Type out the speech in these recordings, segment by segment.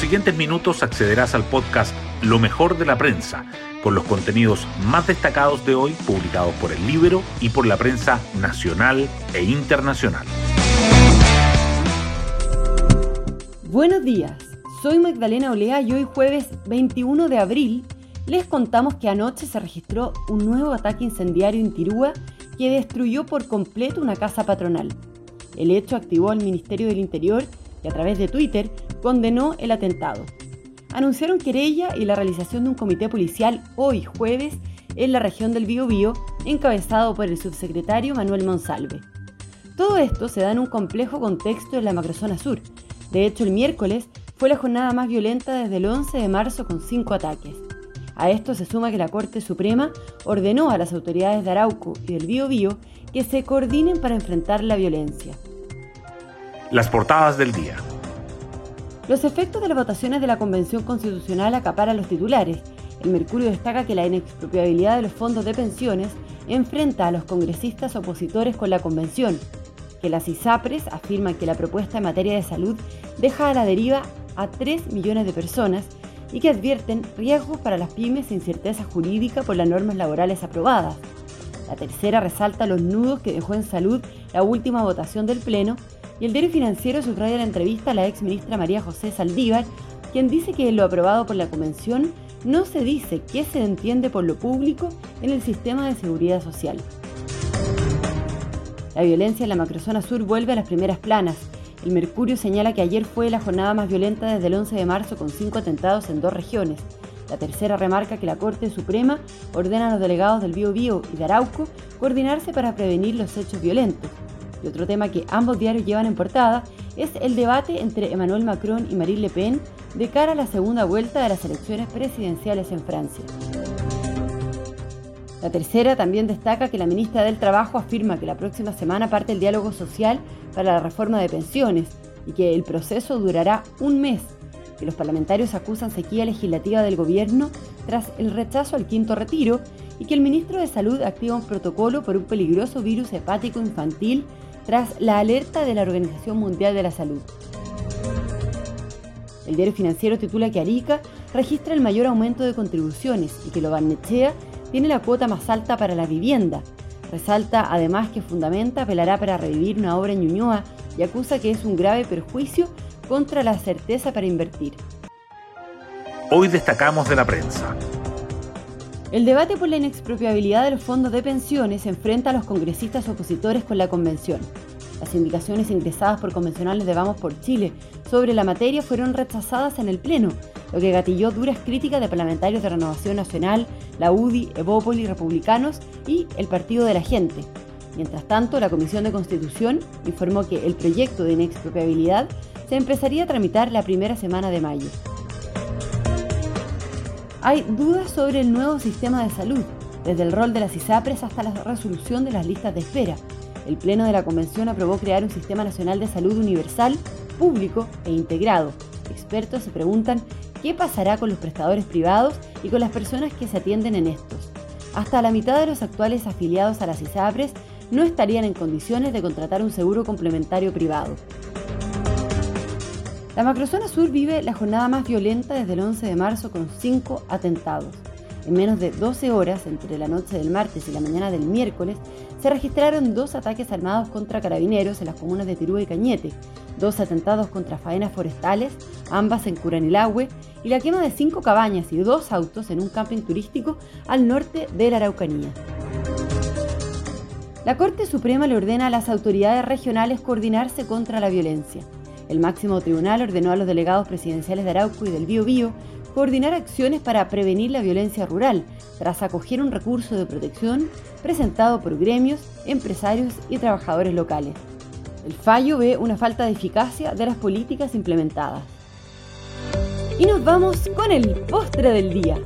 siguientes minutos accederás al podcast Lo mejor de la prensa, con los contenidos más destacados de hoy publicados por el libro y por la prensa nacional e internacional. Buenos días, soy Magdalena Olea y hoy jueves 21 de abril les contamos que anoche se registró un nuevo ataque incendiario en Tirúa que destruyó por completo una casa patronal. El hecho activó al Ministerio del Interior y a través de Twitter condenó el atentado. Anunciaron querella y la realización de un comité policial hoy jueves en la región del Biobío, encabezado por el subsecretario Manuel Monsalve. Todo esto se da en un complejo contexto en la macrozona sur. De hecho, el miércoles fue la jornada más violenta desde el 11 de marzo con cinco ataques. A esto se suma que la Corte Suprema ordenó a las autoridades de Arauco y del Biobío que se coordinen para enfrentar la violencia. Las portadas del día. Los efectos de las votaciones de la Convención Constitucional acaparan los titulares. El Mercurio destaca que la inexpropiabilidad de los fondos de pensiones enfrenta a los congresistas opositores con la Convención, que las ISAPRES afirman que la propuesta en materia de salud deja a la deriva a 3 millones de personas y que advierten riesgos para las pymes e incerteza jurídica por las normas laborales aprobadas. La tercera resalta los nudos que dejó en salud la última votación del Pleno y el diario financiero subraya la entrevista a la ex ministra María José Saldívar, quien dice que lo aprobado por la Convención no se dice qué se entiende por lo público en el sistema de seguridad social. La violencia en la macrozona sur vuelve a las primeras planas. El Mercurio señala que ayer fue la jornada más violenta desde el 11 de marzo con cinco atentados en dos regiones. La tercera remarca que la Corte Suprema ordena a los delegados del Bío Bío y de Arauco coordinarse para prevenir los hechos violentos. Y otro tema que ambos diarios llevan en portada es el debate entre Emmanuel Macron y Marine Le Pen de cara a la segunda vuelta de las elecciones presidenciales en Francia. La tercera también destaca que la ministra del Trabajo afirma que la próxima semana parte el diálogo social para la reforma de pensiones y que el proceso durará un mes, que los parlamentarios acusan sequía legislativa del gobierno tras el rechazo al quinto retiro y que el ministro de Salud activa un protocolo por un peligroso virus hepático infantil tras la alerta de la Organización Mundial de la Salud. El diario financiero titula que Arica registra el mayor aumento de contribuciones y que Lobarnechea tiene la cuota más alta para la vivienda. Resalta además que Fundamenta apelará para revivir una obra en Ñuñoa y acusa que es un grave perjuicio contra la certeza para invertir. Hoy destacamos de la prensa. El debate por la inexpropiabilidad de los fondos de pensiones enfrenta a los congresistas opositores con la convención. Las indicaciones ingresadas por convencionales de Vamos por Chile sobre la materia fueron rechazadas en el Pleno, lo que gatilló duras críticas de parlamentarios de Renovación Nacional, la UDI, Evópoli, Republicanos y el Partido de la Gente. Mientras tanto, la Comisión de Constitución informó que el proyecto de inexpropiabilidad se empezaría a tramitar la primera semana de mayo. Hay dudas sobre el nuevo sistema de salud, desde el rol de las ISAPRES hasta la resolución de las listas de espera. El Pleno de la Convención aprobó crear un sistema nacional de salud universal, público e integrado. Expertos se preguntan qué pasará con los prestadores privados y con las personas que se atienden en estos. Hasta la mitad de los actuales afiliados a las ISAPRES no estarían en condiciones de contratar un seguro complementario privado. La macrozona sur vive la jornada más violenta desde el 11 de marzo con cinco atentados. En menos de 12 horas, entre la noche del martes y la mañana del miércoles, se registraron dos ataques armados contra carabineros en las comunas de Tirú y Cañete, dos atentados contra faenas forestales, ambas en Curanilahue, y la quema de cinco cabañas y dos autos en un camping turístico al norte de la Araucanía. La Corte Suprema le ordena a las autoridades regionales coordinarse contra la violencia. El máximo tribunal ordenó a los delegados presidenciales de Arauco y del Bío Bío coordinar acciones para prevenir la violencia rural, tras acoger un recurso de protección presentado por gremios, empresarios y trabajadores locales. El fallo ve una falta de eficacia de las políticas implementadas. Y nos vamos con el postre del día.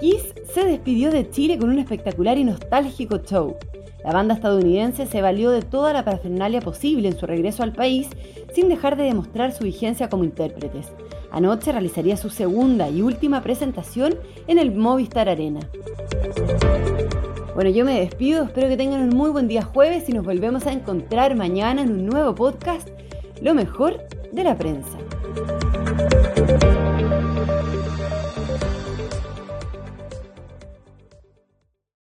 Kiss se despidió de Chile con un espectacular y nostálgico show. La banda estadounidense se valió de toda la parafernalia posible en su regreso al país sin dejar de demostrar su vigencia como intérpretes. Anoche realizaría su segunda y última presentación en el Movistar Arena. Bueno, yo me despido, espero que tengan un muy buen día jueves y nos volvemos a encontrar mañana en un nuevo podcast, Lo mejor de la prensa.